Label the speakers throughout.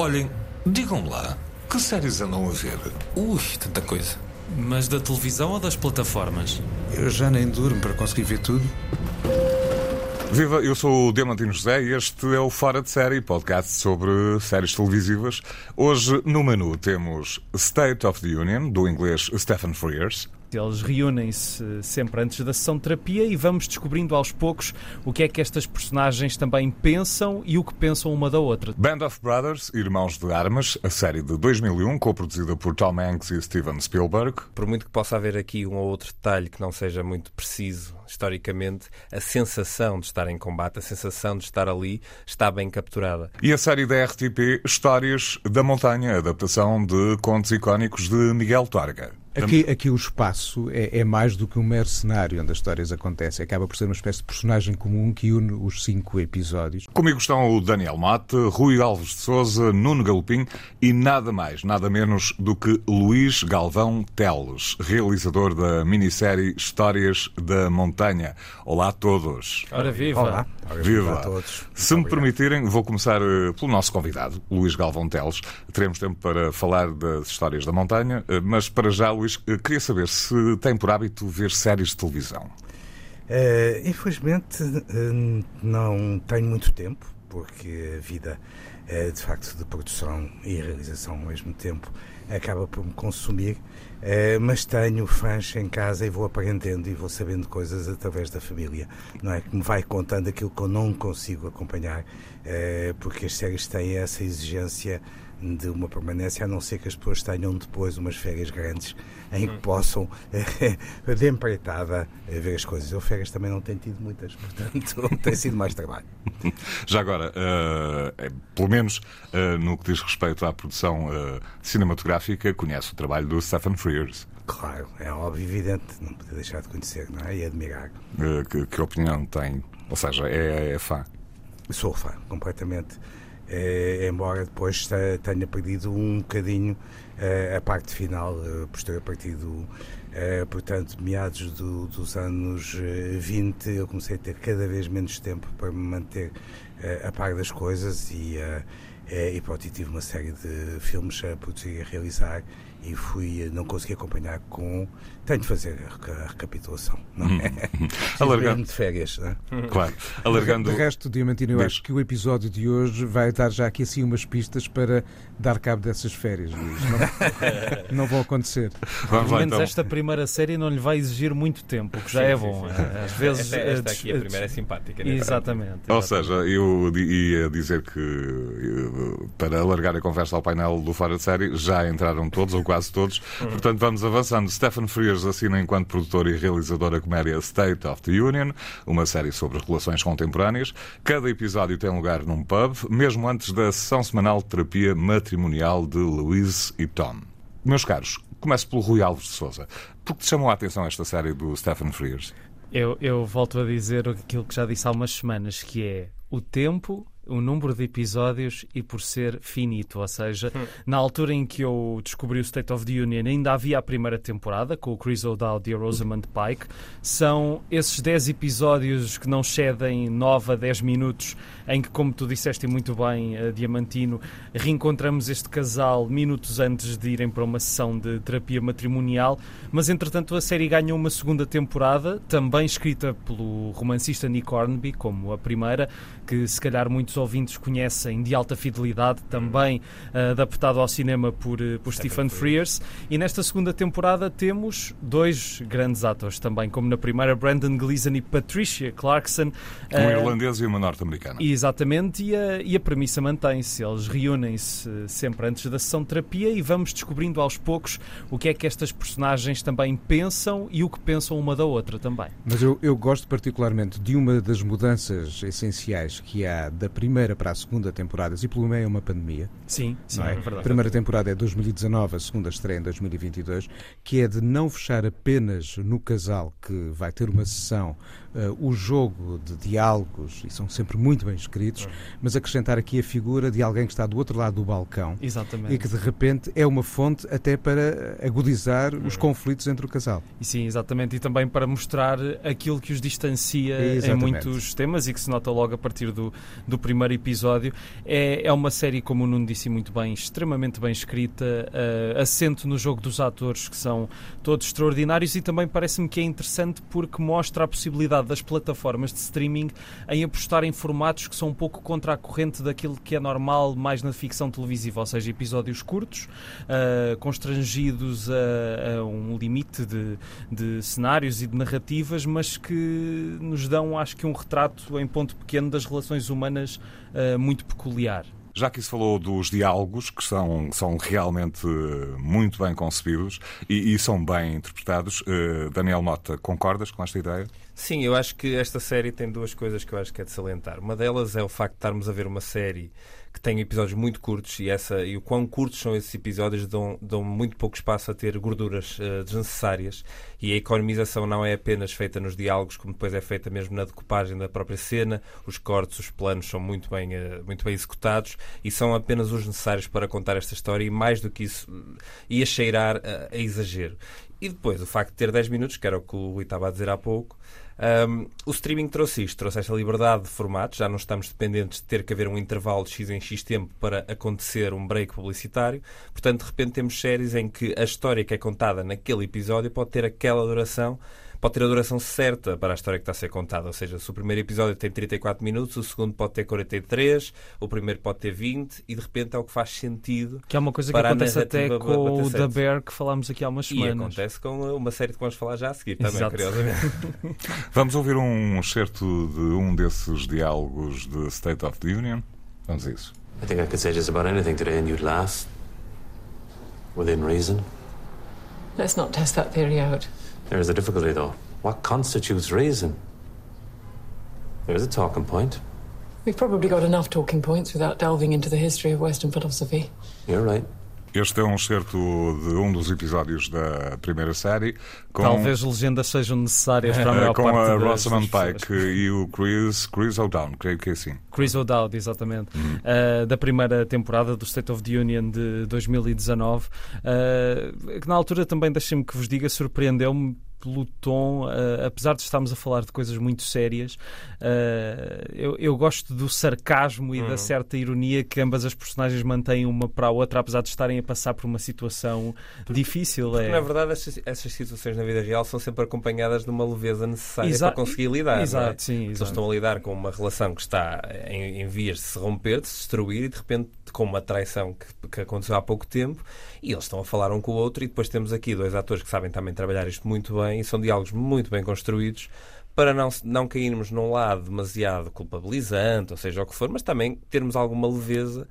Speaker 1: Olhem, digam lá, que séries andam a ver?
Speaker 2: Ui, tanta coisa. Mas da televisão ou das plataformas?
Speaker 3: Eu já nem durmo para conseguir ver tudo.
Speaker 4: Viva, eu sou o Diamantino José e este é o Fora de Série, podcast sobre séries televisivas. Hoje, no menu, temos State of the Union, do inglês Stephen Frears.
Speaker 5: Eles reúnem-se sempre antes da sessão de terapia e vamos descobrindo aos poucos o que é que estas personagens também pensam e o que pensam uma da outra.
Speaker 4: Band of Brothers, Irmãos de Armas, a série de 2001, co-produzida por Tom Hanks e Steven Spielberg.
Speaker 6: Por muito que possa haver aqui um ou outro detalhe que não seja muito preciso historicamente, a sensação de estar em combate, a sensação de estar ali, está bem capturada.
Speaker 4: E a série da RTP Histórias da Montanha, adaptação de contos icónicos de Miguel Torga.
Speaker 3: Aqui, aqui o espaço é, é, mais do que um mero cenário onde as histórias acontecem. Acaba por ser uma espécie de personagem comum que une os cinco episódios.
Speaker 4: Comigo estão o Daniel Mate, Rui Alves de Souza, Nuno Galopim e nada mais, nada menos do que Luís Galvão Teles, realizador da minissérie Histórias da Montanha. Olá a todos.
Speaker 5: Ora viva.
Speaker 3: Olá.
Speaker 4: Viva. a todos. Se me permitirem, vou começar eh, pelo nosso convidado, Luís Galvão Teles. Teremos tempo para falar das histórias da montanha, eh, mas para já, Luís, eh, queria saber se tem por hábito ver séries de televisão.
Speaker 7: Uh, infelizmente, uh, não tenho muito tempo, porque a vida, uh, de facto, de produção e realização ao mesmo tempo acaba por me consumir. mas tenho fãs em casa e vou aprendendo e vou sabendo coisas através da família, não é? Que me vai contando aquilo que eu não consigo acompanhar, porque as séries têm essa exigência de uma permanência, a não ser que as pessoas tenham depois umas férias grandes em que possam, de empreitada, ver as coisas. Eu férias também não tenho tido muitas, portanto tem sido mais trabalho.
Speaker 4: Já agora, uh, pelo menos uh, no que diz respeito à produção uh, cinematográfica, conhece o trabalho do Stephen Frears.
Speaker 7: Claro, é óbvio, evidente, não podia deixar de conhecer não é? e admirar.
Speaker 4: Que, que, opinião tem? Ou seja, é, é fã?
Speaker 7: Sou fã, completamente. Eh, embora depois tenha perdido um bocadinho eh, a parte final, uh, por ter partido, portanto, meados do, dos anos 20, eu comecei a ter cada vez menos tempo para me manter a par das coisas e, e pronto, tive uma série de filmes a produzir e a realizar e fui, não consegui acompanhar com. Tenho de fazer a recapitulação, não é? Hum. Alargando de férias, não é?
Speaker 4: Claro. Alargando.
Speaker 3: De resto, Diamantino, eu acho que o episódio de hoje vai dar já aqui assim umas pistas para dar cabo dessas férias, Luís. Não, não vão acontecer.
Speaker 5: Pelo menos então. esta primeira série não lhe vai exigir muito tempo, o que já sim, é bom. Sim, sim.
Speaker 6: Às vezes. Esta, esta aqui, a primeira é simpática,
Speaker 5: né? Exatamente.
Speaker 4: Ou seja, eu ia dizer que eh, para alargar a conversa ao painel do Fora de Série já entraram todos, ou quase todos. Uhum. Portanto, vamos avançando. Stephen Frears assina enquanto produtor e realizador a comédia State of the Union, uma série sobre relações contemporâneas. Cada episódio tem lugar num pub, mesmo antes da sessão semanal de terapia matrimonial de Louise e Tom. Meus caros, começo pelo Rui Alves de Souza. Por que te chamou a atenção esta série do Stephen Frears?
Speaker 5: Eu, eu volto a dizer aquilo que já disse há umas semanas, que é o tempo o número de episódios e por ser finito. Ou seja, hum. na altura em que eu descobri o State of the Union, ainda havia a primeira temporada com o Chris O'Dowd e a Rosamund Pike. São esses 10 episódios que não cedem 9 a 10 minutos, em que, como tu disseste muito bem, uh, Diamantino, reencontramos este casal minutos antes de irem para uma sessão de terapia matrimonial. Mas, entretanto, a série ganhou uma segunda temporada, também escrita pelo romancista Nick Hornby, como a primeira, que se calhar muitos ouvintes conhecem de alta fidelidade, também uh, adaptado ao cinema por, uh, por Stephen Frears. E nesta segunda temporada temos dois grandes atores também, como na primeira, Brandon Gleeson e Patricia Clarkson.
Speaker 4: Um uh, irlandês e uma norte-americana.
Speaker 5: Exatamente, e a, e a premissa mantém-se. Eles reúnem-se sempre antes da sessão de terapia e vamos descobrindo aos poucos o que é que estas personagens também pensam e o que pensam uma da outra também.
Speaker 3: Mas eu, eu gosto particularmente de uma das mudanças essenciais que há da primeira para a segunda temporada, e pelo meio é uma pandemia.
Speaker 5: Sim, sim,
Speaker 3: é? é verdade. A primeira temporada é 2019, a segunda estreia em 2022, que é de não fechar apenas no casal que vai ter uma sessão uh, o jogo de diálogos, e são sempre muito bem escritos, uhum. mas acrescentar aqui a figura de alguém que está do outro lado do balcão
Speaker 5: Exatamente.
Speaker 3: e que de repente é uma fonte até para agudizar uhum. os conflitos entre o casal.
Speaker 5: E sim, exatamente, e também para mostrar aquilo que os distancia exatamente. em muitos temas e que se nota logo a partir do, do primeiro episódio. É, é uma série, como o Nuno disse muito bem, extremamente bem escrita, uh, assento no jogo dos atores que são todos extraordinários e também parece-me que é interessante porque mostra a possibilidade das plataformas de streaming em apostar em formatos que são um pouco contra a corrente daquilo que é normal mais na ficção televisiva, ou seja, episódios curtos, uh, constrangidos a, a, um limite de, de cenários e de narrativas, mas que nos dão, acho que, um retrato em ponto pequeno das relações humanas uh, muito peculiar.
Speaker 4: Já que se falou dos diálogos, que são, são realmente muito bem concebidos e, e são bem interpretados, uh, Daniel Mota, concordas com esta ideia?
Speaker 6: Sim, eu acho que esta série tem duas coisas que eu acho que é de salientar. Uma delas é o facto de estarmos a ver uma série que tem episódios muito curtos e, essa, e o quão curtos são esses episódios dão, dão muito pouco espaço a ter gorduras uh, desnecessárias e a economização não é apenas feita nos diálogos, como depois é feita mesmo na decupagem da própria cena, os cortes, os planos são muito bem, uh, muito bem executados e são apenas os necessários para contar esta história e mais do que isso ia cheirar a, a exagero. E depois, o facto de ter 10 minutos, que era o que o Rui estava a dizer há pouco, um, o streaming trouxe isto, trouxe esta liberdade de formato, já não estamos dependentes de ter que haver um intervalo de X em X tempo para acontecer um break publicitário. Portanto, de repente temos séries em que a história que é contada naquele episódio pode ter aquela duração pode ter a duração certa para a história que está a ser contada. Ou seja, se o primeiro episódio tem 34 minutos, o segundo pode ter 43, o primeiro pode ter 20 e de repente é o que faz sentido.
Speaker 5: Que é uma coisa que acontece até com o The Bear que falámos aqui há umas semanas.
Speaker 6: E acontece com uma série que vamos falar já a seguir também, Exato. curiosamente.
Speaker 4: vamos ouvir um excerto de um desses diálogos de State of the Union. Vamos a isso. I think I could say just about anything today and you'd laugh. Within reason.
Speaker 8: Let's not test that theory out.
Speaker 9: There is a difficulty, though. What constitutes reason? There's a talking point.
Speaker 8: We've probably got enough talking points without delving into the history of Western philosophy.
Speaker 9: You're right.
Speaker 4: Este é um excerto de um dos episódios da primeira série.
Speaker 5: Com, Talvez legendas sejam necessárias para a maior
Speaker 4: com
Speaker 5: parte
Speaker 4: a Rosamund Pike e o Chris, Chris O'Dowd, creio que é assim.
Speaker 5: Chris O'Dowd, exatamente. Uhum. Uh, da primeira temporada do State of the Union de 2019. Uh, que na altura também, deixem-me que vos diga, surpreendeu-me pelo tom, uh, apesar de estarmos a falar de coisas muito sérias, uh, eu, eu, gosto do sarcasmo e uhum. da certa ironia que ambas as personagens mantêm uma para a outra, apesar de estarem a passar por uma situação porque, difícil.
Speaker 6: Porque,
Speaker 5: é...
Speaker 6: na verdade, essas, essas, situações na vida real são sempre acompanhadas de uma leveza necessária Exa para conseguir lidar.
Speaker 5: Exato,
Speaker 6: é?
Speaker 5: sim,
Speaker 6: Eles estão a lidar com uma relação que está em, em vias de se romper, de se destruir e de repente com uma traição que, que aconteceu há pouco tempo e eles estão a falar um com o outro e depois temos aqui dois atores que sabem também trabalhar isto muito bem e são diálogos muito bem construídos para não, não cairmos num lado demasiado culpabilizante, ou seja, o que for, mas também termos alguma leveza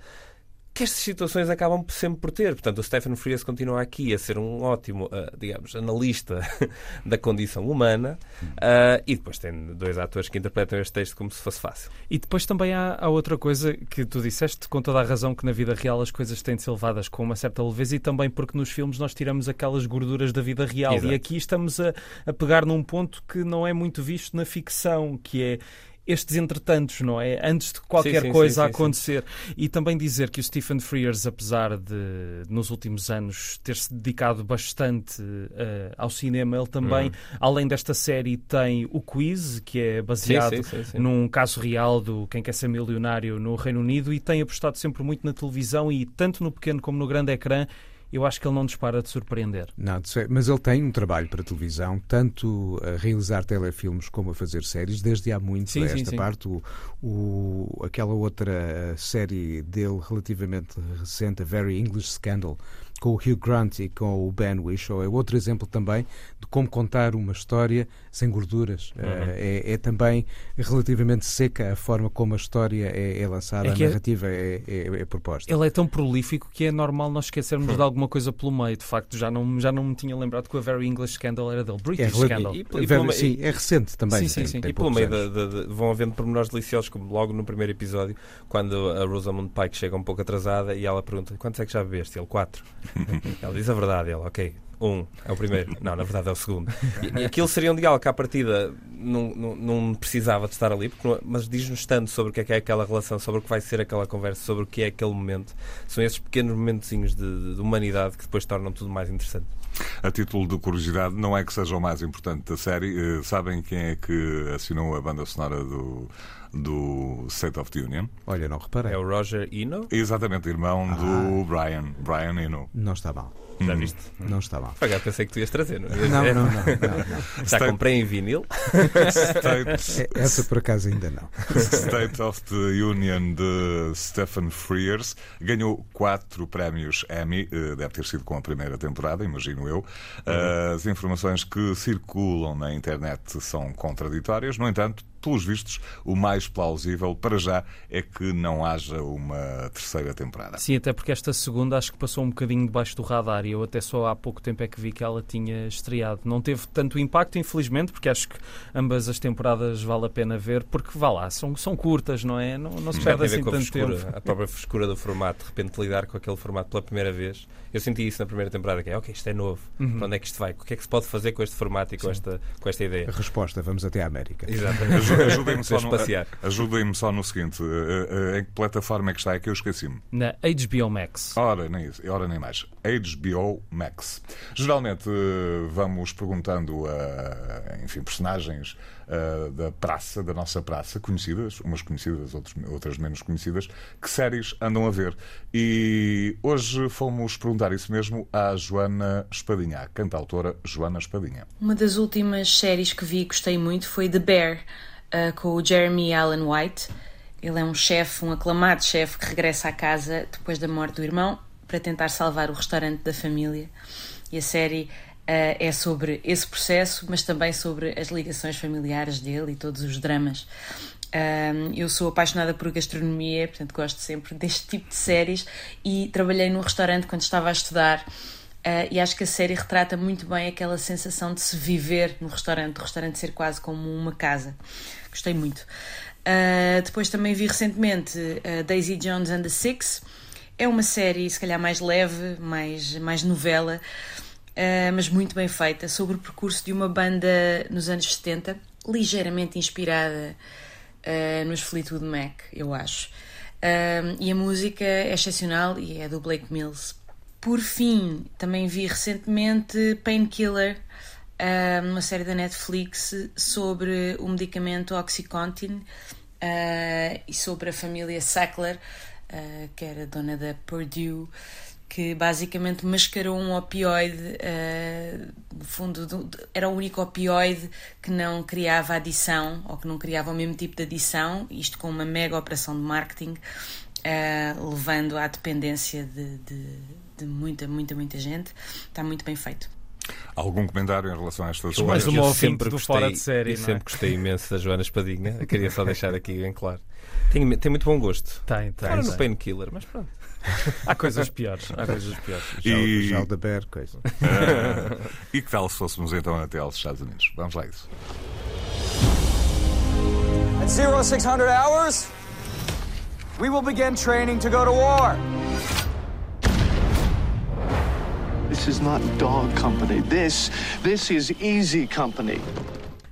Speaker 6: que estas situações acabam sempre por ter. Portanto, o Stephen Frears continua aqui a ser um ótimo, uh, digamos, analista da condição humana uh, e depois tem dois atores que interpretam este texto como se fosse fácil.
Speaker 5: E depois também há, há, outra coisa que tu disseste, com toda a razão, que na vida real as coisas têm de ser levadas com uma certa leveza e também porque nos filmes nós tiramos aquelas gorduras da vida real. Exato. E aqui estamos a, a pegar num ponto que não é muito visto na ficção, que é estes entretantos, não é? Antes de qualquer sim, sim, coisa sim, acontecer. E também dizer que o Stephen Frears, apesar de nos últimos anos ter-se dedicado bastante uh, ao cinema, ele também, uhum. além desta série, tem o Quiz, que é baseado num caso real do Quem Quer Ser Milionário no Reino Unido e tem apostado sempre muito na televisão e tanto no pequeno como no grande ecrã eu acho que ele não dispara de surpreender.
Speaker 3: Não, mas ele tem um trabalho para televisão, tanto a realizar telefilmes como a fazer séries, desde há muito sim, esta sim, parte. O, o, aquela outra série dele relativamente recente, a Very English Scandal, com o Hugh Grant e com o Ben Whishaw é outro exemplo também de como contar uma história sem gorduras. Uhum. Eh, é, é, também relativamente seca a forma como a história é, é lançada, é a narrativa é, é, é, proposta.
Speaker 5: Ele é tão prolífico que é normal nós esquecermos uhum. de alguma coisa pelo meio. De facto, já não, já não me tinha lembrado que a Very English Scandal era dele. British Scandal.
Speaker 3: E, e, e sim, é recente também.
Speaker 5: Sim, sim, sim.
Speaker 6: e pelo meio de, de, de, vão havendo pormenores deliciosos, como logo no primeiro episódio, quando a Rosamund Pike chega um pouco atrasada e ela pergunta quantos é que já bebeste? Ele, quatro. ela diz a verdade, ele, ok, Um, é o primeiro. Não, na verdade é o segundo. E, e aquilo seria um diálogo que, à partida, não, não, não precisava de estar ali, porque, mas diz-nos tanto sobre o que é, que é aquela relação, sobre o que vai ser aquela conversa, sobre o que é aquele momento. São esses pequenos momentozinhos de, de humanidade que depois tornam tudo mais interessante.
Speaker 4: A título de curiosidade, não é que seja o mais importante da série. Uh, sabem quem é que assinou a banda sonora do, do State of the Union?
Speaker 3: Olha, não reparei.
Speaker 6: É o Roger Eno?
Speaker 4: Exatamente, irmão ah. do Brian, Brian Eno.
Speaker 3: Não está mal.
Speaker 6: Já hum. viste?
Speaker 3: Não está mal.
Speaker 6: Agora pensei que tu ias trazer, não é?
Speaker 3: Não, não, não, não,
Speaker 6: Já comprei em vinil.
Speaker 3: State... É, essa por acaso ainda não.
Speaker 4: State of the Union de Stephen Frears ganhou quatro prémios Emmy, eh, deve ter sido com a primeira temporada, imagino eu. Uhum. As informações que circulam na internet são contraditórias, no entanto, pelos vistos, o mais plausível para já é que não haja uma terceira temporada.
Speaker 5: Sim, até porque esta segunda acho que passou um bocadinho debaixo do radar e eu até só há pouco tempo é que vi que ela tinha estreado. Não teve tanto impacto, infelizmente, porque acho que ambas as temporadas vale a pena ver, porque vá lá, são, são curtas, não é? Não, não se perde assim tanto
Speaker 6: frescura,
Speaker 5: tempo.
Speaker 6: A própria frescura do formato, de repente lidar com aquele formato pela primeira vez. Eu senti isso na primeira temporada, que é ok, isto é novo, uhum. para onde é que isto vai? O que é que se pode fazer com este formato e com, esta, com esta ideia?
Speaker 3: A resposta, vamos até à América.
Speaker 6: Exatamente.
Speaker 4: Ajudem-me só, no, ajudem só no seguinte: eh, eh, em que plataforma é que está? É que eu esqueci-me.
Speaker 5: Na HBO Max.
Speaker 4: Ora, nem isso, ora nem mais. HBO Max. Geralmente eh, vamos perguntando a enfim, personagens uh, da praça, da nossa praça, conhecidas, umas conhecidas, outras, menos conhecidas, que séries andam a ver. E hoje fomos perguntar isso mesmo à Joana Espadinha, a cantautora Joana Espadinha.
Speaker 10: Uma das últimas séries que vi e gostei muito foi The Bear, uh, com o Jeremy Allen White. Ele é um chefe, um aclamado chefe que regressa à casa depois da morte do irmão para tentar salvar o restaurante da família. E a série Uh, é sobre esse processo, mas também sobre as ligações familiares dele e todos os dramas. Uh, eu sou apaixonada por gastronomia, portanto gosto sempre deste tipo de séries e trabalhei num restaurante quando estava a estudar. Uh, e acho que a série retrata muito bem aquela sensação de se viver no restaurante, o restaurante ser quase como uma casa. Gostei muito. depois também vi recentemente Daisy Jones and the Six. É uma série, se calhar, mais leve, mais, mais novela uh, mas muito bem feita, sobre o percurso de uma banda nos anos 70, ligeiramente inspirada uh, nos Fleetwood Mac, eu acho. Uh, e a música é excepcional e é do Blake Mills. Por fim, também vi recentemente Painkiller, uma série da Netflix sobre o medicamento Oxycontin e sobre a família Sackler, uh, que era dona da Purdue que basicamente mascarou um opioide, uh, no fundo era o único opioide que não criava adição ou que não criava o mesmo tipo de adição, isto com uma mega operação de marketing, uh, levando à dependência de, de, de, muita, muita, muita gente. Está muito bem feito.
Speaker 4: Algum comentário em relação a estas
Speaker 5: coisas? Mais uma sempre do fora de série.
Speaker 6: Eu sempre gostei imenso da Joana Espadinha. Eu queria só deixar aqui bem claro. Tem, tem muito bom gosto.
Speaker 5: Tem, tem.
Speaker 6: Claro, no Painkiller, mas pronto.
Speaker 5: há coisas piores. Há coisas piores.
Speaker 3: E... Já, já o da Bear, coisa.
Speaker 4: Uh, e que tal se fôssemos então até aos Estados Unidos? Vamos lá isso. At 0600 hours, we will begin training to go to war. This is not dog company. This, this is easy company.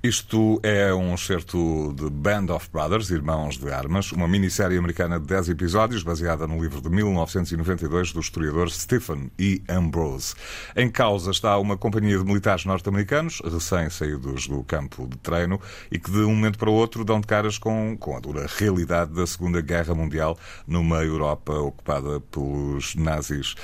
Speaker 4: Isto é um excerto de Band of Brothers, Irmãos de Armas, uma minissérie americana de 10 episódios, baseada no livro de 1992 do historiador Stephen E. Ambrose. Em causa está uma companhia de militares norte-americanos, recém-saídos do campo de treino, e que de um momento para o outro dão de caras com, com a dura realidade da Segunda Guerra Mundial numa Europa ocupada pelos nazis.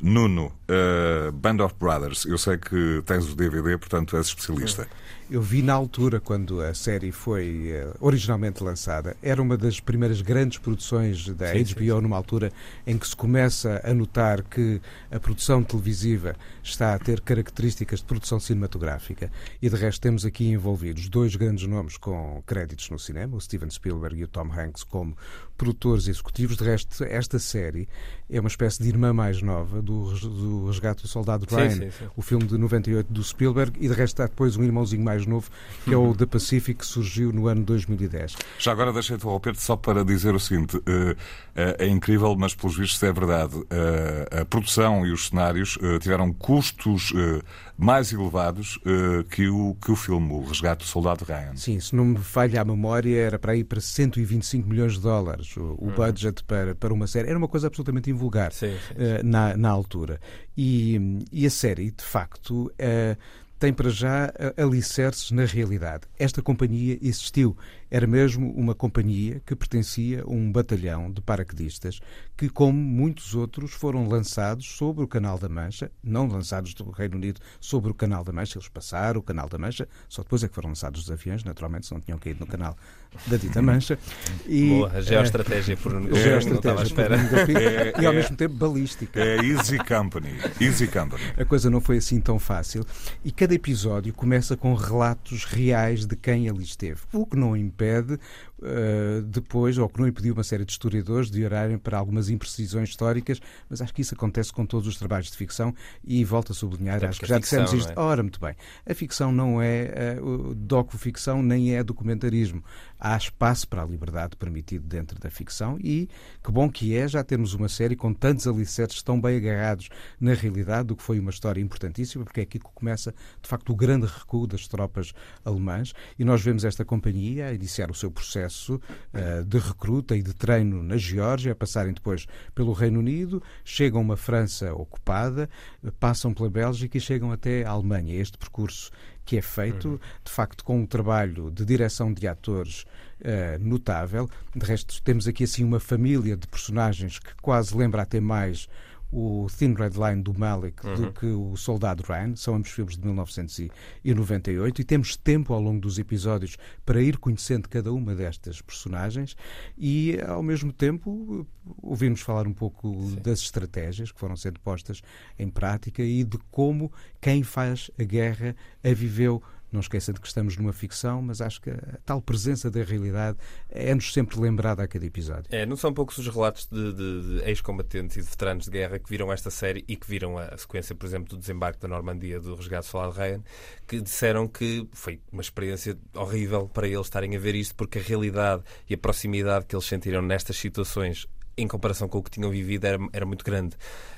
Speaker 4: Nuno, uh, Band of Brothers, eu sei que tens o DVD, portanto és especialista.
Speaker 3: Eu vi na altura, quando a série foi uh, originalmente lançada, era uma das primeiras grandes produções da sim, HBO, sim, sim. numa altura em que se começa a notar que a produção televisiva está a ter características de produção cinematográfica. E de resto temos aqui envolvidos dois grandes nomes com créditos no cinema, o Steven Spielberg e o Tom Hanks como produtores executivos. De resto, esta série é uma espécie de irmã mais nova do, do Resgate do Soldado Ryan, sim, sim, sim. o filme de 98 do Spielberg, e de resto há depois um irmãozinho mais novo, que é o The Pacific, que surgiu no ano 2010.
Speaker 4: Já agora deixei-te interromper só para dizer o seguinte: uh, uh, é incrível, mas pelos vistos é verdade. Uh, a produção e os cenários tiveram custos mais elevados uh, que, o, que o filme, O Resgate do Soldado Ryan.
Speaker 3: Sim, se não me falha a memória, era para ir para 125 milhões de dólares o, o uhum. budget para, para uma série. Era uma coisa absolutamente invulgar sim, sim, sim. Uh, na, na altura. E, e a série, de facto. Uh, tem para já alicerces na realidade. Esta companhia existiu. Era mesmo uma companhia que pertencia a um batalhão de paraquedistas que, como muitos outros, foram lançados sobre o Canal da Mancha, não lançados do Reino Unido sobre o Canal da Mancha, eles passaram o Canal da Mancha, só depois é que foram lançados os aviões, naturalmente, se não tinham caído no Canal da Dita Mancha.
Speaker 6: E, Boa, a geoestratégia por um geoestratégia espera.
Speaker 3: e ao mesmo tempo balística.
Speaker 4: É Easy Company. Easy Company.
Speaker 3: A coisa não foi assim tão fácil. E cada episódio começa com relatos reais de quem ali esteve, o que não impede pede uh, depois, ou que não impediu uma série de historiadores de olharem para algumas imprecisões históricas, mas acho que isso acontece com todos os trabalhos de ficção e volto a sublinhar, acho que já ficção, dissemos isto. É? Ora, muito bem, a ficção não é uh, docu-ficção nem é documentarismo. Há espaço para a liberdade permitido dentro da ficção e que bom que é já termos uma série com tantos alicerces tão bem agarrados na realidade do que foi uma história importantíssima, porque é aqui que começa, de facto, o grande recuo das tropas alemãs e nós vemos esta companhia a iniciar o seu processo processo uh, de recruta e de treino na Geórgia, passarem depois pelo Reino Unido, chegam a uma França ocupada, passam pela Bélgica e chegam até a Alemanha. Este percurso que é feito, uhum. de facto, com um trabalho de direção de atores uh, notável. De resto, temos aqui assim uma família de personagens que quase lembra até mais o Thin Red Line do Malik uhum. do que o Soldado Ryan. São ambos filmes de 1998 e temos tempo ao longo dos episódios para ir conhecendo cada uma destas personagens e, ao mesmo tempo, ouvimos falar um pouco Sim. das estratégias que foram sendo postas em prática e de como quem faz a guerra a viveu não esqueça de que estamos numa ficção, mas acho que a tal presença da realidade é-nos sempre lembrada a cada episódio.
Speaker 6: É, não são poucos os relatos de, de, de ex-combatentes e de veteranos de guerra que viram esta série e que viram a sequência, por exemplo, do desembarque da Normandia do resgate solar de Ryan, que disseram que foi uma experiência horrível para eles estarem a ver isto, porque a realidade e a proximidade que eles sentiram nestas situações em comparação com o que tinham vivido, era, era muito grande.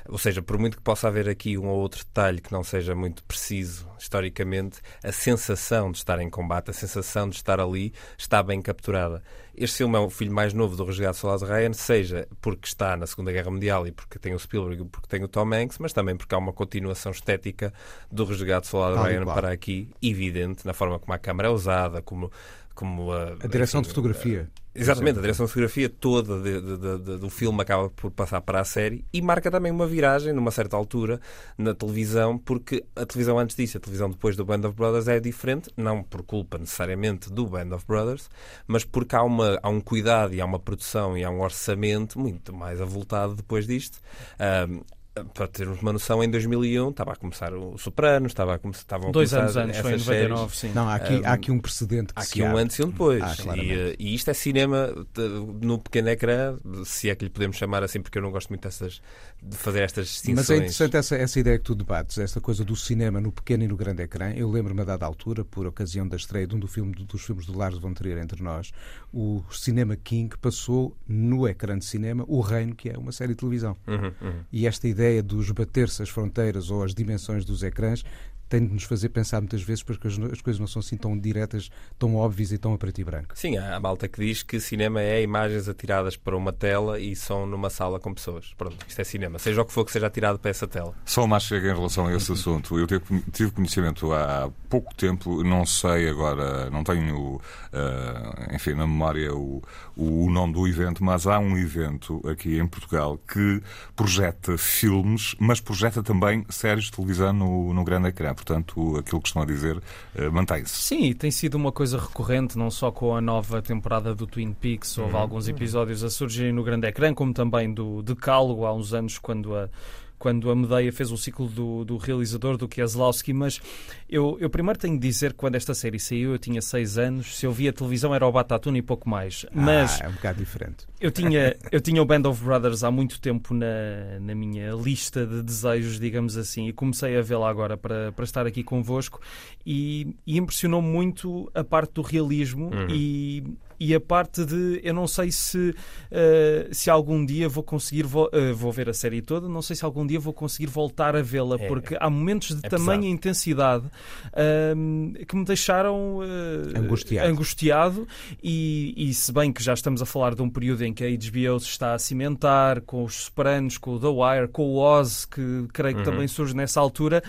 Speaker 6: Ou seja, por muito que possa haver aqui um ou outro detalhe que não seja muito preciso historicamente, a sensação de estar em combate, a sensação de estar ali, está bem capturada. Este filme é o filho mais novo do Resgate Soldado Ryan, seja porque está na Segunda Guerra Mundial e porque tem o Spielberg e porque tem o Tom Hanks, mas também porque há uma continuação estética do Resgate Soldado Ryan para aqui, evidente, na forma como a câmara é usada, como como a,
Speaker 3: a direção enfim, de fotografia.
Speaker 6: Exatamente, a direção de fotografia toda de, de, de, do filme acaba por passar para a série e marca também uma viragem, numa certa altura, na televisão, porque a televisão antes disso, a televisão depois do Band of Brothers é diferente, não por culpa necessariamente do Band of Brothers, mas porque há, uma, há um cuidado e há uma produção e há um orçamento muito mais avultado depois disto. Um, para termos uma noção, em 2001 estava a começar o Sopranos, estava a começar, estavam
Speaker 5: Dois
Speaker 6: a
Speaker 5: anos antes, foi em 99, sim.
Speaker 3: Não, há aqui, um, há aqui um precedente que
Speaker 6: Há aqui um antes e um depois. Ah, e, eh, e, isto é cinema no pequeno ecrã, se é que lhe podemos chamar assim, porque eu não gosto muito dessas, de fazer estas distinções.
Speaker 3: Mas é interessante essa, essa ideia que tu debates, esta coisa do cinema no pequeno e no grande ecrã. Eu lembro-me a dada altura, por ocasião da estreia de um do filme, dos filmes do Lars von Trier entre nós, o Cinema King passou no ecrã de cinema O Reino, que é uma série de televisão. Uhum, uhum. E esta ideia dos bater se as fronteiras ou as dimensões dos ecrãs tem de nos fazer pensar muitas vezes porque as, as, coisas não são assim tão diretas, tão óbvias e tão a preto e branco.
Speaker 6: Sim, há a malta que diz que cinema é imagens atiradas para uma tela e são numa sala com pessoas. Pronto, isto é cinema. Seja o que for que seja atirado para essa tela.
Speaker 4: Só mais chega em relação a esse assunto. Eu tive conhecimento há pouco tempo, não sei agora, não tenho, uh, enfim, na memória o, o nome do evento, mas há um evento aqui em Portugal que projeta filmes, mas projeta também séries de televisão no, no grande ecrã portanto, aquilo que estão a dizer uh, mantém-se.
Speaker 5: Sim, tem sido uma coisa recorrente, não só com a nova temporada do Twin Peaks, houve uhum. alguns episódios a surgirem no grande ecrã, como também do Decálogo há uns anos, quando a quando a Medeia fez o ciclo do, do realizador, do Kieslowski, mas eu, eu primeiro tenho de dizer que quando esta série saiu, eu tinha seis anos, se eu via televisão era o Batatuna e pouco mais. Mas
Speaker 3: ah, é um bocado diferente.
Speaker 5: Eu tinha, eu tinha o Band of Brothers há muito tempo na, na minha lista de desejos, digamos assim, e comecei a vê-la agora para, para estar aqui convosco e, e impressionou muito a parte do realismo uhum. e, e a parte de eu não sei se, uh, se algum dia vou conseguir vo uh, vou ver a série toda, não sei se algum dia vou conseguir voltar a vê-la, é, porque há momentos de é tamanha intensidade uh, que me deixaram
Speaker 3: angustiado,
Speaker 5: angustiado. E, e, se bem que já estamos a falar de um período em que a HBO se está a cimentar com os Sopranos, com o The Wire, com o Oz, que creio que uhum. também surge nessa altura,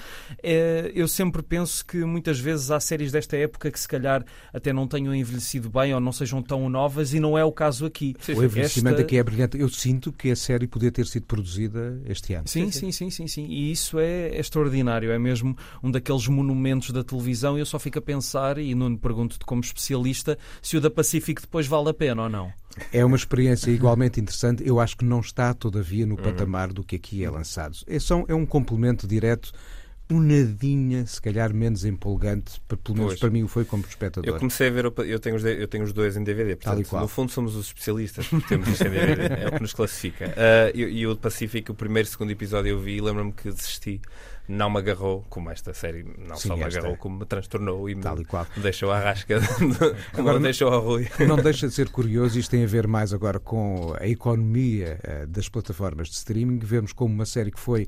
Speaker 5: eu sempre penso que muitas vezes há séries desta época que se calhar até não tenham envelhecido bem ou não sejam tão novas e não é o caso aqui.
Speaker 3: Sim, o envelhecimento Esta... aqui é brilhante. Eu sinto que a série podia ter sido produzida este ano.
Speaker 5: Sim, sim, sim, sim, sim. E isso é extraordinário. É mesmo um daqueles monumentos da televisão e eu só fico a pensar, e não pergunto-te como especialista, se o da Pacific depois vale a pena ou não.
Speaker 3: É uma experiência igualmente interessante. Eu acho que não está, todavia, no uhum. patamar do que aqui é lançado. É, só, é um complemento direto um nadinha, se calhar, menos empolgante, pelo menos pois. para mim o foi como espectador.
Speaker 6: Eu comecei a ver, eu tenho os, eu tenho os dois em DVD, portanto, no fundo somos os especialistas, porque temos isto em DVD, é o que nos classifica. Uh, e, o Pacífico, o primeiro e segundo episódio eu vi e lembro-me que desisti não me agarrou, como esta série não Sim, só me agarrou, como me transtornou e me, e deixou à rasca, agora deixou ao Rui.
Speaker 3: Não deixa de ser curioso, isto tem a ver mais agora com a economia uh, das plataformas de streaming. Vemos como uma série que foi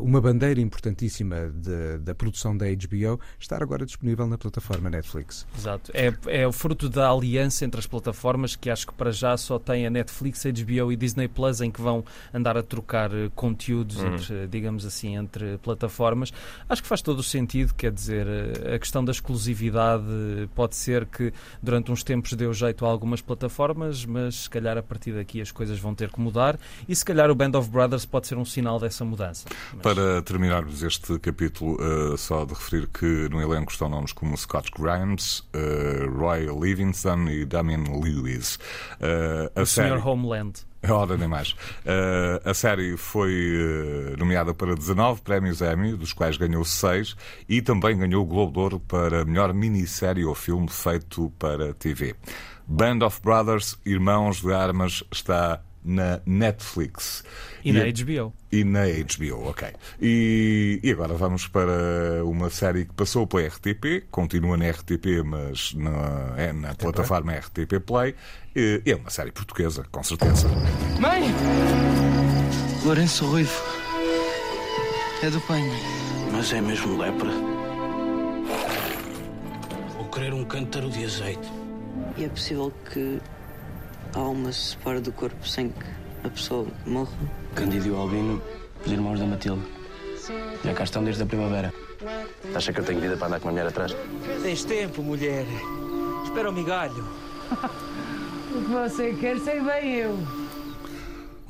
Speaker 3: uma bandeira importantíssima de, da produção da HBO estar agora disponível na plataforma Netflix.
Speaker 5: Exato. É, é o fruto da aliança entre as plataformas que acho que para já só tem a Netflix, HBO e Disney Plus em que vão andar a trocar eh, conteúdos uhum. entre, digamos assim, entre plataformas plataformas. Acho que faz todo o sentido, quer dizer, a questão da exclusividade pode ser que durante uns tempos deu jeito a algumas plataformas, mas se calhar a partir daqui as coisas vão ter que mudar e se calhar o Band of Brothers pode ser um sinal dessa mudança.
Speaker 4: Mas... Para terminarmos este capítulo, uh, só de referir que no elenco estão nomes como Scott Grimes, uh, Roy Livingston e Damien Lewis.
Speaker 5: Uh, a o série... Sr. Homeland.
Speaker 4: Ora, nem mais. Uh, a série foi uh, nomeada para 19 prémios Emmy, dos quais ganhou 6, e também ganhou o Globo de Ouro para melhor minissérie ou filme feito para TV. Band of Brothers, Irmãos de Armas, está na Netflix.
Speaker 5: E, e na a... HBO.
Speaker 4: E na HBO, ok. E, e, agora vamos para uma série que passou pela RTP, continua na RTP, mas na, é na plataforma RTP Play. E, é uma série portuguesa, com certeza.
Speaker 11: Mãe! Lourenço Ruivo. É do Penho. Mas é mesmo lepra. Vou querer um cântaro de azeite.
Speaker 12: E é possível que a alma se separe do corpo sem que a pessoa morra?
Speaker 11: Cândido e o Albino, os irmãos da Matilde. Já cá estão desde a primavera.
Speaker 9: Acha que eu tenho vida para andar com uma mulher atrás?
Speaker 11: Tens tempo, mulher. Espera o migalho.
Speaker 13: o que você quer sei bem eu.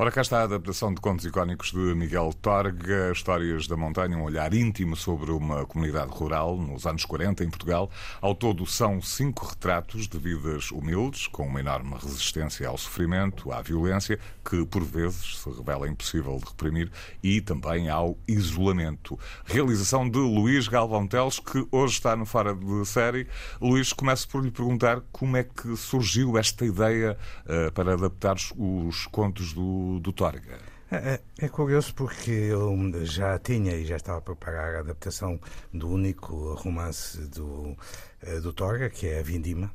Speaker 4: Ora, cá está a adaptação de contos icónicos de Miguel Torga, Histórias da Montanha, um olhar íntimo sobre uma comunidade rural nos anos 40 em Portugal. Ao todo, são cinco retratos de vidas humildes, com uma enorme resistência ao sofrimento, à violência, que por vezes se revela impossível de reprimir, e também ao isolamento. Realização de Luís Galvão Teles, que hoje está no Fora de Série. Luís, começo por lhe perguntar como é que surgiu esta ideia uh, para adaptar os contos do do, Torga?
Speaker 7: É, é, é, curioso porque eu já tinha e já estava a preparar a adaptação do único romance do, eh, do Torga, que é a Vindima.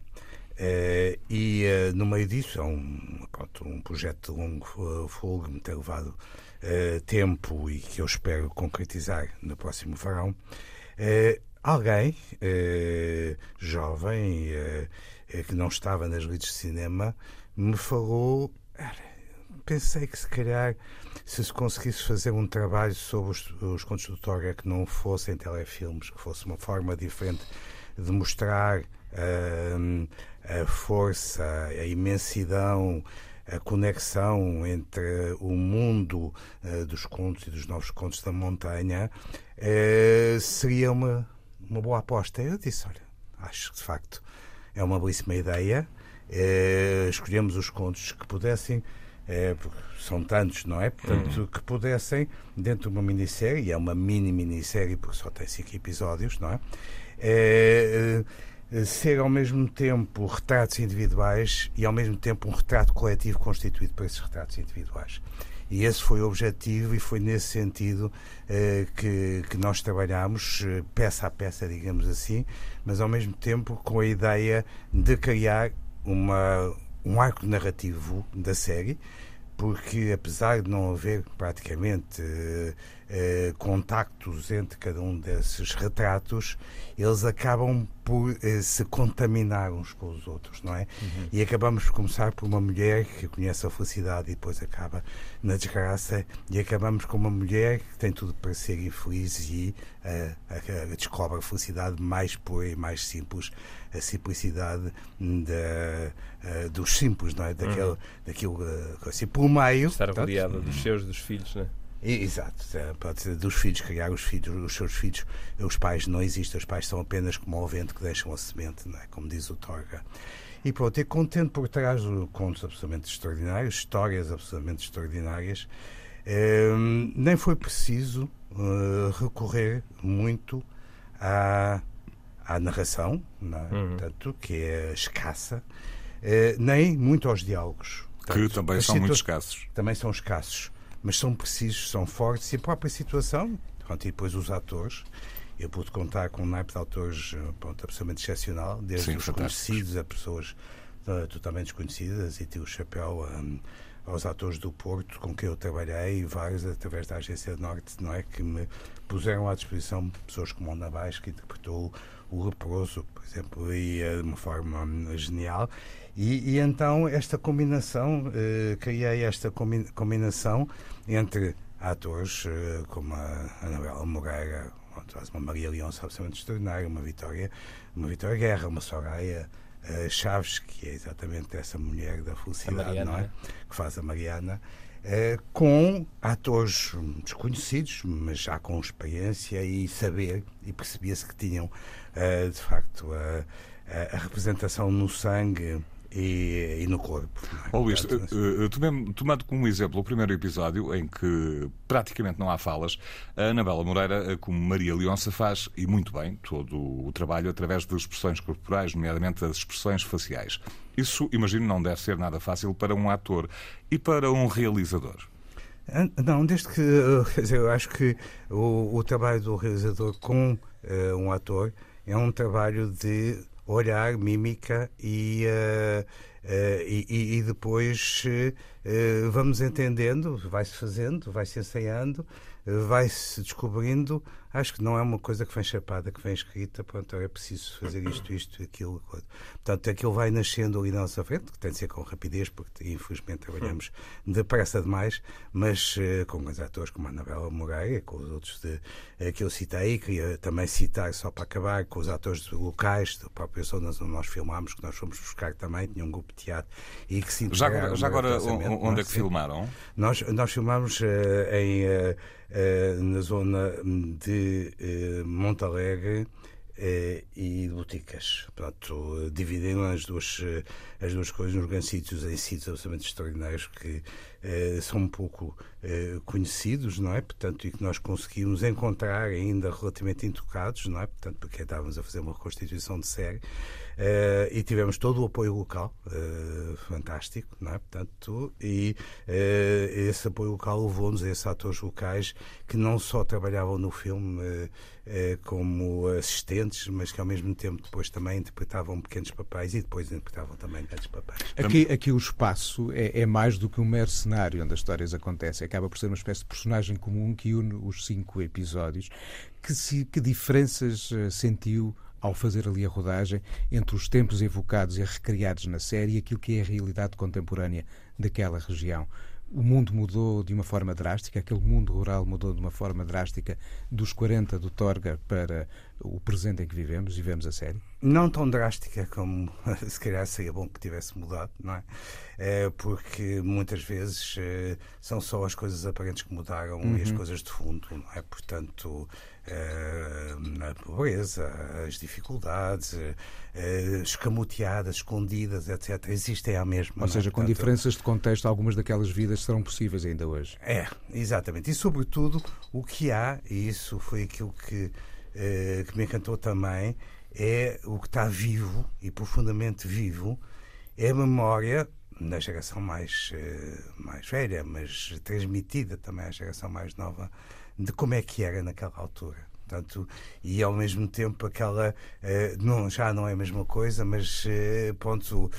Speaker 7: Uh, e uh, no meio disso é um, pronto, um projeto de longo uh, fogo, me ter levado tempo e que eu espero concretizar no próximo verão. alguém jovem que não estava nas lides de cinema me falou pensei que se calhar se se conseguisse fazer um trabalho sobre os, os contos do Torga que não fossem telefilmes, que fosse uma forma diferente de mostrar uh, a força, a imensidão, a conexão entre o mundo uh, dos contos e dos novos contos da montanha, uh, seria uma, uma boa aposta. Eu disse: olha, acho que de facto é uma belíssima ideia. Uh, escolhemos os contos que pudessem é, são tantos, não é? Portanto, uhum. que pudessem, dentro de uma minissérie, e é uma mini minissérie porque só tem cinco episódios, não é? é ser ao mesmo tempo retratos individuais e ao mesmo tempo um retrato coletivo constituído por esses retratos individuais. E esse foi o objetivo e foi nesse sentido eh, que, que nós trabalhamos, eh, peça a peça, digamos assim, mas ao mesmo tempo com a ideia de criar uma, um arco narrativo da série, porque apesar de não haver praticamente eh, eh, contactos entre cada um desses retratos, eles acabam por eh, se contaminar uns com os outros, não é? Uhum. E acabamos por começar por uma mulher que conhece a felicidade e depois acaba na desgraça, e acabamos com uma mulher que tem tudo para ser infeliz e descobre a felicidade mais pura e mais simples, a simplicidade da, uh, dos simples, não é? Daquele, uhum. daquilo, uh, assim, meio.
Speaker 6: Estar rodeada dos seus, dos filhos, não é?
Speaker 7: Exato, pode ser dos filhos, criar os filhos, os seus filhos, os pais não existem, os pais são apenas como o vento que deixam a semente, não é? como diz o Torga. E pronto, e contente por trás de contos absolutamente extraordinários, histórias absolutamente extraordinárias, eh, nem foi preciso eh, recorrer muito à, à narração, não é? uhum. Portanto, que é escassa, eh, nem muito aos diálogos.
Speaker 4: Portanto, que também são muito escassos.
Speaker 7: Também são escassos mas são precisos, são fortes e a própria situação, pronto, e depois os atores. Eu pude contar com um naipe de atores pronto, absolutamente excepcional, desde Sim, os conhecidos a pessoas uh, totalmente desconhecidas, e tive o chapéu um, aos atores do Porto com quem eu trabalhei, e vários através da Agência Norte, não é? Que me puseram à disposição pessoas como o Navais, que interpretou o Leproso, por exemplo, e uh, de uma forma um, genial. E, e, então esta combinação, eh, criei esta combinação entre atores eh, como a Anabela Moreira, uma Maria Leonça absolutamente extraordinária, uma Vitória, uma Vitória Guerra, uma Soraya uh, Chaves, que é exatamente essa mulher da felicidade, não é? Que faz a Mariana. Uh, com atores desconhecidos, mas já com experiência e saber, e percebia-se que tinham, uh, de facto, a representação no sangue e, e no corpo.
Speaker 4: Oh, Luís, uh, tomando, tomando como exemplo o primeiro episódio, em que praticamente não há falas, a Anabela Moreira, eh, como Maria Leonça, faz, e muito bem, todo o trabalho através de expressões corporais, nomeadamente as expressões faciais. Isso, imagino, não deve ser nada fácil para um ator e para um realizador.
Speaker 7: Não, desde que. Quer dizer, eu acho que o, o trabalho do realizador com uh, um ator é um trabalho de olhar, mímica e, uh, uh, e, e, depois uh, vamos entendendo, vai-se fazendo, vai-se ensaiando, vai-se descobrindo acho que não é uma coisa que vem chapada, que vem escrita, pronto, é preciso fazer isto, isto, aquilo. Portanto, aquilo vai nascendo ali na nossa frente, que tem de ser com rapidez, porque infelizmente trabalhamos depressa demais, mas uh, com os atores como a Anabela Moreira, com os outros de, uh, que eu citei, queria também citar, só para acabar, com os atores locais, da própria zona onde nós filmámos, que nós fomos buscar também, tinha um grupo de teatro e que se
Speaker 4: Já agora, já agora onde é que filmaram?
Speaker 7: Nós, nós filmámos uh, em na zona de uh, Montalegre uh, e de Boticas. Portanto, dividiram as duas, as duas coisas nos grandes sítios, em sítios absolutamente extraordinários que são um pouco conhecidos, não é? Portanto, e que nós conseguimos encontrar ainda relativamente intocados, não é? Portanto, porque estávamos a fazer uma constituição de série. Uh, e tivemos todo o apoio local, uh, fantástico, não é? Portanto, e uh, esse apoio local levou-nos a esses atores locais que não só trabalhavam no filme como assistentes, mas que ao mesmo tempo depois também interpretavam pequenos papéis e depois interpretavam também grandes papéis.
Speaker 3: Aqui, aqui o espaço é, é mais do que um mero cenário onde as histórias acontecem, acaba por ser uma espécie de personagem comum que une os cinco episódios. Que, se, que diferenças sentiu ao fazer ali a rodagem entre os tempos evocados e recriados na série e aquilo que é a realidade contemporânea daquela região. O mundo mudou de uma forma drástica, aquele mundo rural mudou de uma forma drástica dos 40 do Torga para o presente em que vivemos e vemos a série?
Speaker 7: Não tão drástica como se calhar seria bom que tivesse mudado, não é? é porque muitas vezes é, são só as coisas aparentes que mudaram uhum. e as uhum. coisas de fundo, não é? Portanto, a pobreza, as dificuldades, é, escamoteadas, escondidas, etc., existem à mesma.
Speaker 3: Ou seja, é? com Portanto, diferenças de contexto, algumas daquelas vidas serão possíveis ainda hoje.
Speaker 7: É, exatamente. E, sobretudo, o que há, e isso foi aquilo que eh, que me encantou também é o que está vivo e profundamente vivo é a memória na geração mais, eh, mais velha, mas transmitida também à geração mais nova, de como é que era naquela altura. Portanto, e ao mesmo tempo aquela eh, não, já não é a mesma coisa, mas ponto,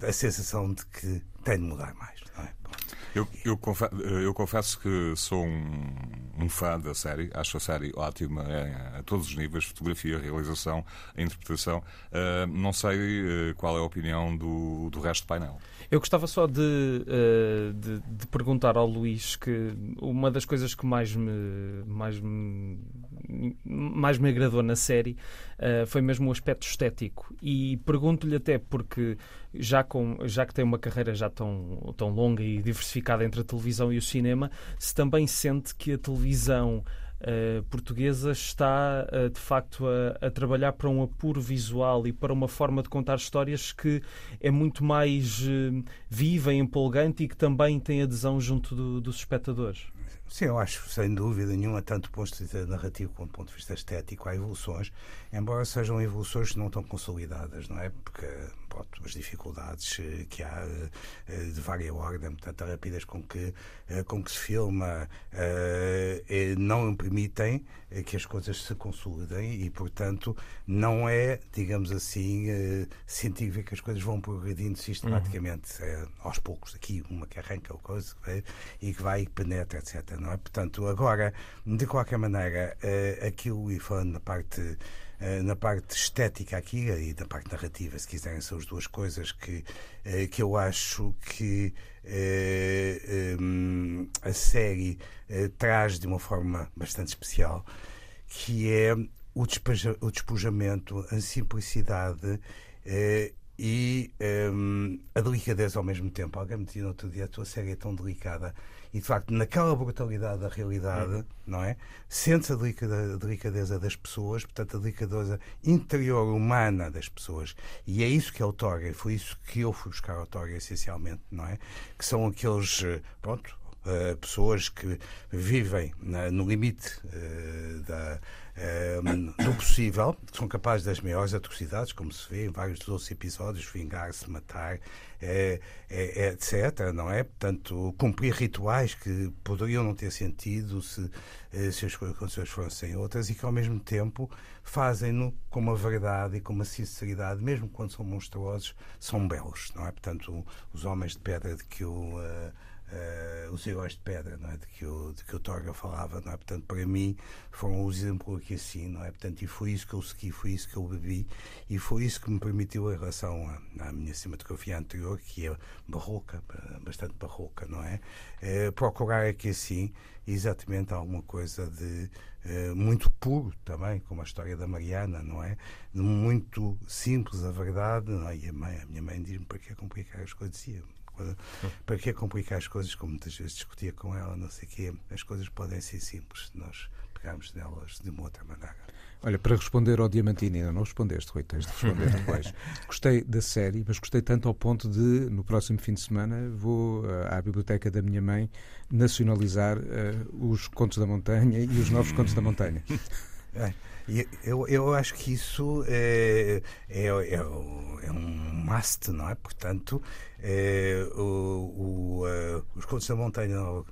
Speaker 7: a sensação de que tem de mudar mais. Não é?
Speaker 4: Eu, eu, confesso, eu, confesso, que sou um, um, fã da série, acho a série ótima é, a todos os níveis fotografia, realização, interpretação. Uh, não sei uh, qual é a opinião do, do resto do painel.
Speaker 5: Eu gostava só de, uh, de, de, perguntar ao Luís que uma das coisas que mais me, mais me, mais me agradou na série foi mesmo o aspecto estético. E pergunto-lhe até porque já, com, já que tem uma carreira já tão, tão longa e diversificada entre a televisão e o cinema, se também sente que a televisão Uh, portuguesa está uh, de facto a, a, trabalhar para um apuro visual e para uma forma de contar histórias que é muito mais uh, viva, empolgante e que também tem adesão junto do, dos espectadores.
Speaker 7: Sim, eu acho, sem dúvida nenhuma, tanto do ponto de vista narrativo como do ponto de vista estético, há evoluções, embora sejam evoluções não tão consolidadas, não é? Porque pronto, as dificuldades eh, que há eh, de várias ordem, portanto, a rapidez com que, eh, com que se filma não permitem que as coisas se consolidem e, portanto, não é, digamos assim, científico que as coisas vão progredindo sistematicamente uhum. aos poucos. Aqui, uma que arranca o coisa e que vai e penetra, etc. Não é? Portanto, agora, de qualquer maneira, aquilo, e falando na parte eh, na parte estética aqui e na parte narrativa, se quiserem, são as duas coisas que, eh, que eu acho que eh, a série traz de uma forma bastante especial, que é o despojamento, a simplicidade e a delicadeza ao mesmo tempo. Alguém me dizia no outro dia, a tua série é tão delicada e de facto naquela brutalidade da realidade, uhum. não é? Sente-se a delicadeza das pessoas, portanto a delicadeza interior humana das pessoas. E é isso que é o Torga, foi isso que eu fui buscar ao Torga essencialmente, não é? Que são aqueles, eh, pronto, uh, pessoas que vivem no limite uh, da, do possível, são capazes das maiores atrocidades, como se vê em vários dos outros episódios, vingar-se, matar, é, é, etc. Não é? Portanto, cumprir rituais que poderiam não ter sentido se, se as condições fossem outras e que ao mesmo tempo fazem-no com uma verdade e com uma sinceridade, mesmo quando são monstruosos, são belos, não é? Portanto, os homens de pedra de que o uh, uh, os heróis de pedra, não é? de, que o, de que o Torga falava, não é? Portanto, para mim, foram o exemplo aqui assim, não é? Portanto, e foi isso que eu segui, foi isso que eu bebi e foi isso que me permitiu, em relação à, à minha cinematografia anterior, que é barroca, bastante barroca, não é? Uh, procurar aqui assim exatamente alguma coisa de uh, muito puro também, como a história da Mariana, não é? Muito simples, a verdade, não é? E a, mãe, a minha mãe diz-me para que complicar as coisas, dizia para que complicar as coisas, como muitas vezes discutia com ela, não sei o quê. As coisas podem ser simples se nós pegarmos nelas de uma outra maneira.
Speaker 3: Olha, para responder ao Diamantini, ainda não respondeste, Rui, tens de responder depois. gostei da série, mas gostei tanto ao ponto de, no próximo fim de semana, vou uh, à biblioteca da minha mãe nacionalizar uh, os Contos da Montanha e os novos Contos da Montanha.
Speaker 7: Eu, eu acho que isso é, é, é, é um must, não é? Portanto, é, o, o, uh, os Contos da Montanha, uh,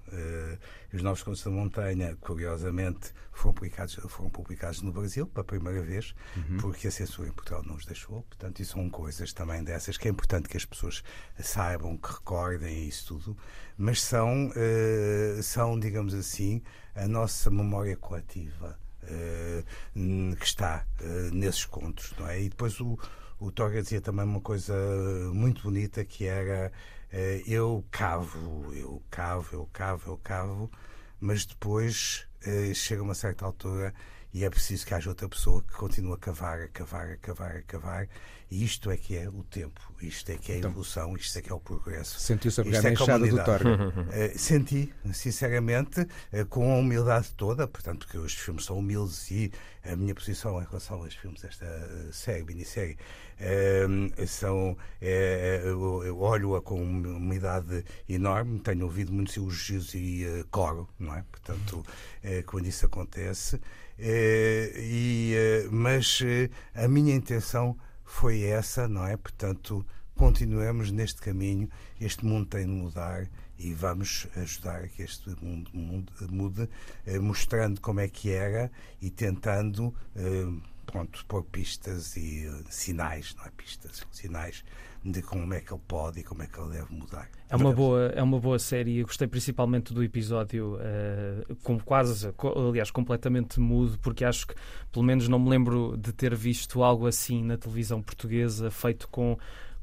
Speaker 7: os novos Contos da Montanha, curiosamente, foram publicados, foram publicados no Brasil pela primeira vez, uhum. porque a censura em Portugal não os deixou. Portanto, isso são coisas também dessas que é importante que as pessoas saibam, que recordem isso tudo, mas são, uh, são digamos assim, a nossa memória coletiva que está eh, nesses contos, não é? E depois o, o Torga dizia também uma coisa muito bonita que era eh, eu cavo, eu cavo, eu cavo, eu cavo, mas depois chega uma certa altura e é preciso que haja outra pessoa que continue a cavar, a cavar, a cavar, a cavar. E isto é que é o tempo, isto é que é a então, evolução, isto é que é o progresso.
Speaker 3: Sentiu-se a pegar na é enxada do Torga?
Speaker 7: Uh, senti, sinceramente, uh, com a humildade toda, portanto, porque os filmes são humildes e a minha posição em relação aos filmes desta série, minissérie, uh, são. eu olho-a com uma humildade enorme, tenho ouvido muitos elogios e coro, não é? Portanto, quando isso acontece. E, mas a minha intenção foi essa, não é? Portanto, continuemos neste caminho. Este mundo tem de mudar e vamos ajudar que este mundo mude, mude eh, mostrando como é que era e tentando. Eh, pronto, pôr pistas e sinais, não é pistas, sinais de como é que ele pode e como é que ele deve mudar.
Speaker 5: É uma boa, é uma boa série. Eu gostei principalmente do episódio, uh, com quase, aliás, completamente mudo, porque acho que, pelo menos, não me lembro de ter visto algo assim na televisão portuguesa, feito com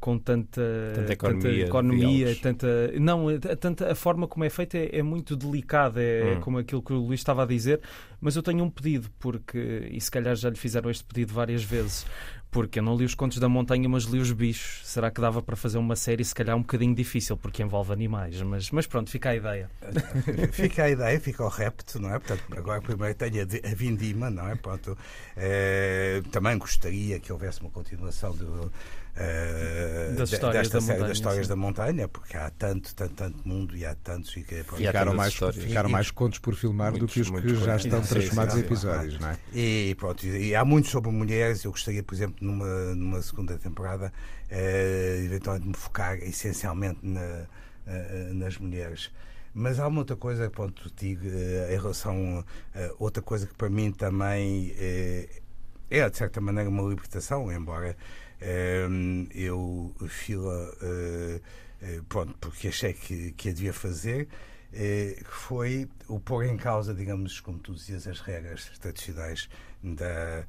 Speaker 5: com tanta,
Speaker 6: tanta economia,
Speaker 5: tanta, economia tanta não tanta a forma como é feita é, é muito delicada é hum. como aquilo que o Luís estava a dizer mas eu tenho um pedido porque e se calhar já lhe fizeram este pedido várias vezes porque eu não li os Contos da Montanha, mas li os bichos. Será que dava para fazer uma série, se calhar um bocadinho difícil, porque envolve animais? Mas, mas pronto, fica a ideia.
Speaker 7: fica a ideia, fica o repto, não é? Portanto, agora primeiro tenho a, Vindima, não é? Pronto, é, também gostaria que houvesse uma continuação do uh, das histórias desta da série montanha, das histórias sim. da montanha, porque há tanto, tanto, tanto mundo e há tantos. E que,
Speaker 3: pronto, e ficaram, mais, ficaram mais contos por filmar muitos, do que os que já estão transformados em episódios, não é?
Speaker 7: E, pronto, e há muitos sobre mulheres. Eu gostaria, por exemplo, numa, numa segunda temporada, uh, eventualmente me focar essencialmente na, uh, nas mulheres. Mas há uma outra coisa, ponto, digo, em relação a outra coisa que para mim também é, de certa maneira, uma libertação, embora eu fila, uh, uh, pronto, porque achei que, que a devia fazer, uh, foi o pôr em causa, digamos, como tu dizias, as regras tradicionais da,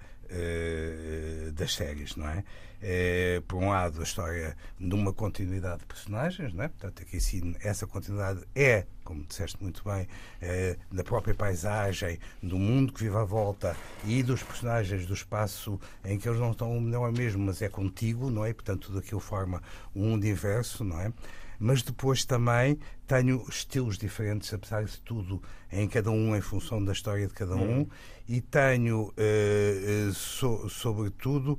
Speaker 7: das séries, não é? É, por um lado, a história de uma continuidade de personagens, não é? portanto, aqui sim, essa continuidade é, como disseste muito bem, é, da própria paisagem, do mundo que vive à volta e dos personagens do espaço em que eles não estão, não é mesmo, mas é contigo, não é? portanto, daquilo forma um mundo inverso, não é? mas depois também tenho estilos diferentes, apesar de tudo, em cada um, em função da história de cada um, hum. e tenho, uh, so, sobretudo,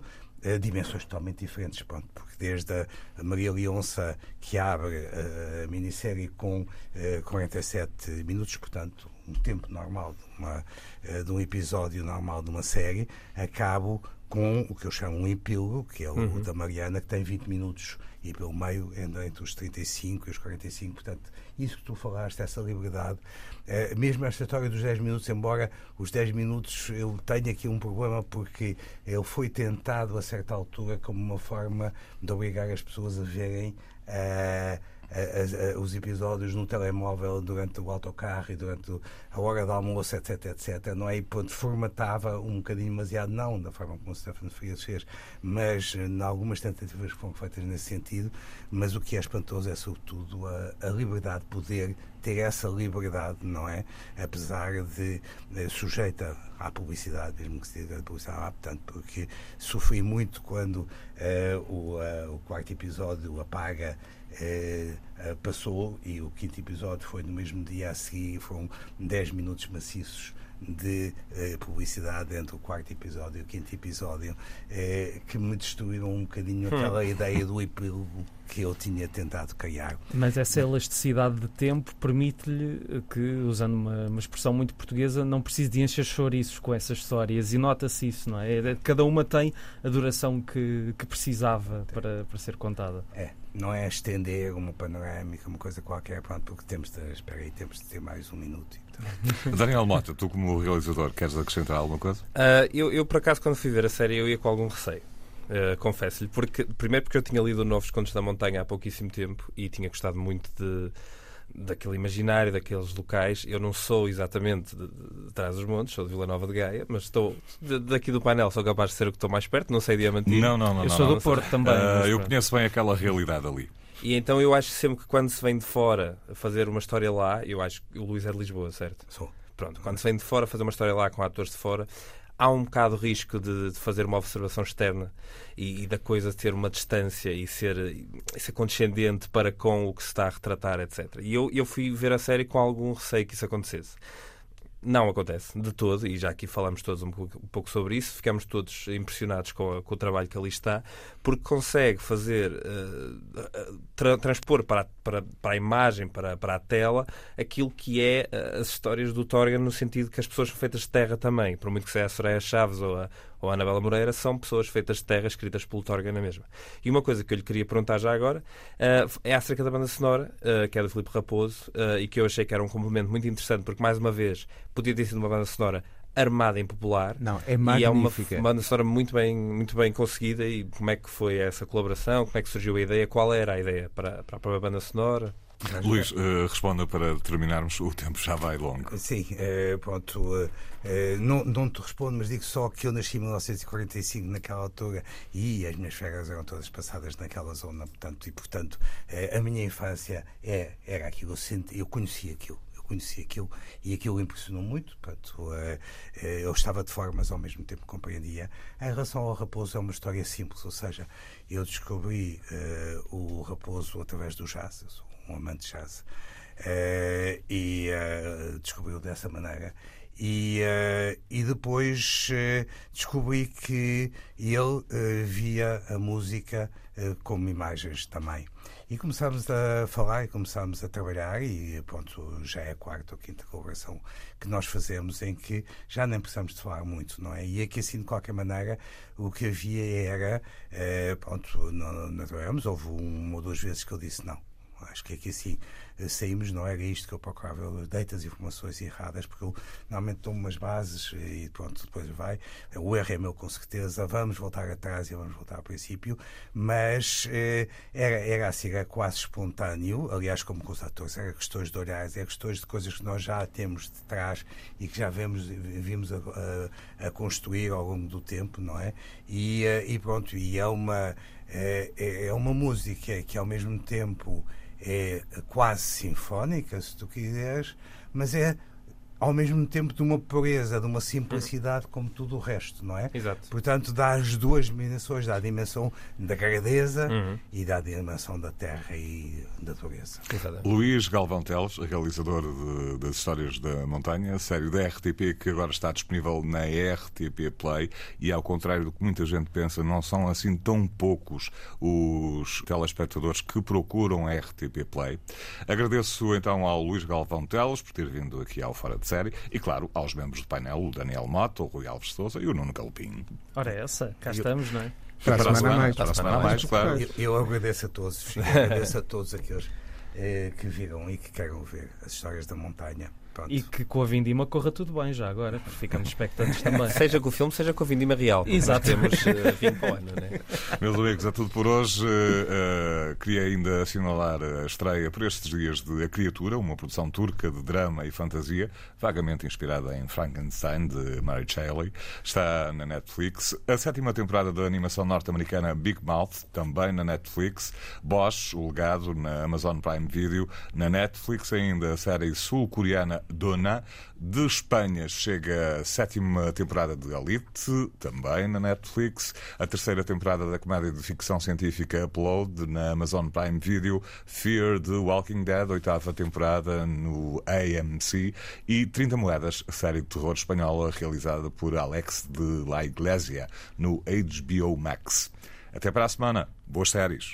Speaker 7: uh, dimensões totalmente diferentes, pronto, porque desde a Maria Leonça, que abre uh, a minissérie com uh, eh, 47 minutos, portanto, um tempo normal de, uma, uh, de um episódio normal de uma série, acabo com o que eu chamo um epílogo, que é o uhum. da Mariana, que tem 20 minutos e pelo meio anda entre os 35 e os 45. Portanto, isso que tu falaste, essa liberdade, é, mesmo esta história dos 10 minutos, embora os 10 minutos eu tenha aqui um problema porque ele foi tentado a certa altura como uma forma de obrigar as pessoas a verem. Uh, os episódios no telemóvel durante o autocarro e durante a hora do almoço, etc, etc. Não é? E pronto, formatava um bocadinho demasiado, não da forma como o Stefano Frias fez, mas em algumas tentativas que foram feitas nesse sentido. Mas o que é espantoso é, sobretudo, a, a liberdade de poder ter essa liberdade, não é? Apesar de eh, sujeita à publicidade, mesmo que se diga publicidade, ah, portanto, porque sofri muito quando uh, o, uh, o quarto episódio apaga eh, eh, passou e o quinto episódio foi no mesmo dia a seguir, foram 10 minutos maciços de eh, publicidade entre o quarto episódio e o quinto episódio eh, que me destruíram um bocadinho hum. aquela ideia do epílogo que eu tinha tentado criar.
Speaker 5: Mas essa elasticidade de tempo permite-lhe que, usando uma, uma, expressão muito portuguesa, não precise de encher chouriços com essas histórias e nota-se isso, não é? Cada uma tem a duração que, que precisava para, para ser contada.
Speaker 7: É, não é estender uma panorâmica, uma coisa qualquer, pronto, porque temos de, espera aí, temos de ter mais um minuto.
Speaker 4: Então. Daniel Mota, tu como realizador, queres acrescentar alguma coisa?
Speaker 6: Uh, eu, eu, por acaso, quando fui ver a série, eu ia com algum receio. Uh, confesso-lhe, porque, primeiro porque eu tinha lido Novos Contos da Montanha há pouquíssimo tempo e tinha gostado muito de, daquele imaginário, daqueles locais. Eu não sou exatamente de, trás dos montes, sou de Vila Nova de Gaia, mas estou de, daqui do painel, sou capaz de ser o que estou mais perto, não sei Diamantino.
Speaker 4: Não, não, não.
Speaker 5: Eu
Speaker 4: não,
Speaker 5: sou
Speaker 4: não,
Speaker 5: do Porto sei. também. Uh,
Speaker 4: eu conheço bem aquela realidade ali.
Speaker 6: E então eu acho sempre que quando se vem de fora fazer uma história lá, eu acho que o Luís é de Lisboa, certo?
Speaker 7: Sou.
Speaker 6: Pronto, quando se vem de fora fazer uma história lá com atores de fora, há um bocado risco de, de fazer uma observação externa e, e, da coisa ter uma distância e ser, e ser condescendente para com o que se está a retratar, etc. E eu, eu fui ver a série com algum receio que isso acontecesse. Não acontece de todo, e já aqui falamos todos um pouco, um pouco sobre isso, ficamos todos impressionados com, a, com, o trabalho que ali está, porque consegue fazer, uh, tra transpor para, para, para, a imagem, para, para a tela, aquilo que é uh, as histórias do Torgan, no sentido que as pessoas são feitas de terra também, por muito que seja a Soraya Chaves ou a, ou a Anabela Moreira, são pessoas feitas de terra, escritas pelo Torga na mesma. E uma coisa que eu lhe queria perguntar já agora uh, é acerca da banda sonora, uh, que é do Filipe Raposo, uh, e que eu achei que era um complemento muito interessante, porque, mais uma vez, podia ter sido uma banda sonora armada em popular.
Speaker 3: Não, é magnífica.
Speaker 6: E é uma, uma banda sonora muito bem, muito bem conseguida. E como é que foi essa colaboração? Como é que surgiu a ideia? Qual era a ideia para, para a própria banda sonora?
Speaker 4: Luís, uh, responda para terminarmos, o tempo já vai longo.
Speaker 7: Sim, é, pronto, uh, não, não te respondo, mas digo só que eu nasci em 1945 naquela altura e as minhas férias eram todas passadas naquela zona, portanto, e portanto a minha infância é, era aquilo, eu, senti, eu conhecia aquilo conheci aquilo e aquilo impressionou muito. Portanto, eu estava de fora, mas ao mesmo tempo compreendia. Em relação ao Raposo, é uma história simples, ou seja, eu descobri uh, o Raposo através do jazz. Eu sou um amante de jazz. Uh, e uh, descobriu dessa maneira. E, uh, e depois descobri que ele via a música como imagens também. E começámos a falar e começámos a trabalhar, e pronto, já é a quarta ou quinta colaboração que nós fazemos, em que já nem precisamos de falar muito, não é? E aqui, assim, de qualquer maneira, o que havia era, pronto, não, não trabalhamos, houve uma ou duas vezes que eu disse não acho que aqui assim saímos, não era isto que eu procurava, eu deito as informações erradas, porque eu normalmente tomo umas bases e pronto, depois vai. O erro é meu com certeza, vamos voltar atrás e vamos voltar ao princípio, mas eh, era, era assim, era quase espontâneo, aliás, como com os atores, era questões de olhares, era questões de coisas que nós já temos de trás e que já vemos, vimos a, a, a construir ao longo do tempo, não é? E, eh, e pronto, e é uma, é, é, é uma música que ao mesmo tempo é quase sinfónica, se tu quiseres, mas é ao mesmo tempo de uma pureza, de uma simplicidade como tudo o resto, não é?
Speaker 6: Exato.
Speaker 7: Portanto, dá as duas dimensões, dá a dimensão da grandeza uhum. e dá a dimensão da terra e da pureza.
Speaker 4: Luís Galvão Teles, realizador de, das Histórias da Montanha, série da RTP que agora está disponível na RTP Play e ao contrário do que muita gente pensa, não são assim tão poucos os telespectadores que procuram a RTP Play. Agradeço então ao Luís Galvão Teles por ter vindo aqui ao Fora de série. E, claro, aos membros do painel, o Daniel Mota, o Rui Alves Souza e o Nuno Galpim.
Speaker 5: Ora, é essa, cá estamos, não é?
Speaker 3: Para, para a semana, mais.
Speaker 4: Para a semana mais, claro.
Speaker 7: Eu, eu agradeço a todos, agradeço a todos aqueles eh, que viram e que queiram ver as histórias da montanha. Pronto.
Speaker 5: E que com a Vindima corra tudo bem já agora, porque ficamos expectantes também.
Speaker 6: seja com o filme, seja com a Vindima real.
Speaker 5: Exato.
Speaker 6: Temos uh, vinho para o ano, né?
Speaker 4: Meus amigos, é tudo por hoje. Uh, uh, queria ainda assinalar a estreia por estes dias de A Criatura, uma produção turca de drama e fantasia, vagamente inspirada em Frankenstein, de Mary Shelley. Está na Netflix. A sétima temporada da animação norte-americana Big Mouth, também na Netflix. Bosch, o legado, na Amazon Prime Video. Na Netflix ainda a série sul-coreana Dona. De Espanha chega a sétima temporada de Elite, também na Netflix. A terceira temporada da comédia de ficção científica Upload na Amazon Prime Video. Fear The Walking Dead, oitava temporada no AMC. E 30 Moedas, série de terror espanhola realizada por Alex de la Iglesia no HBO Max. Até para a semana. Boas séries.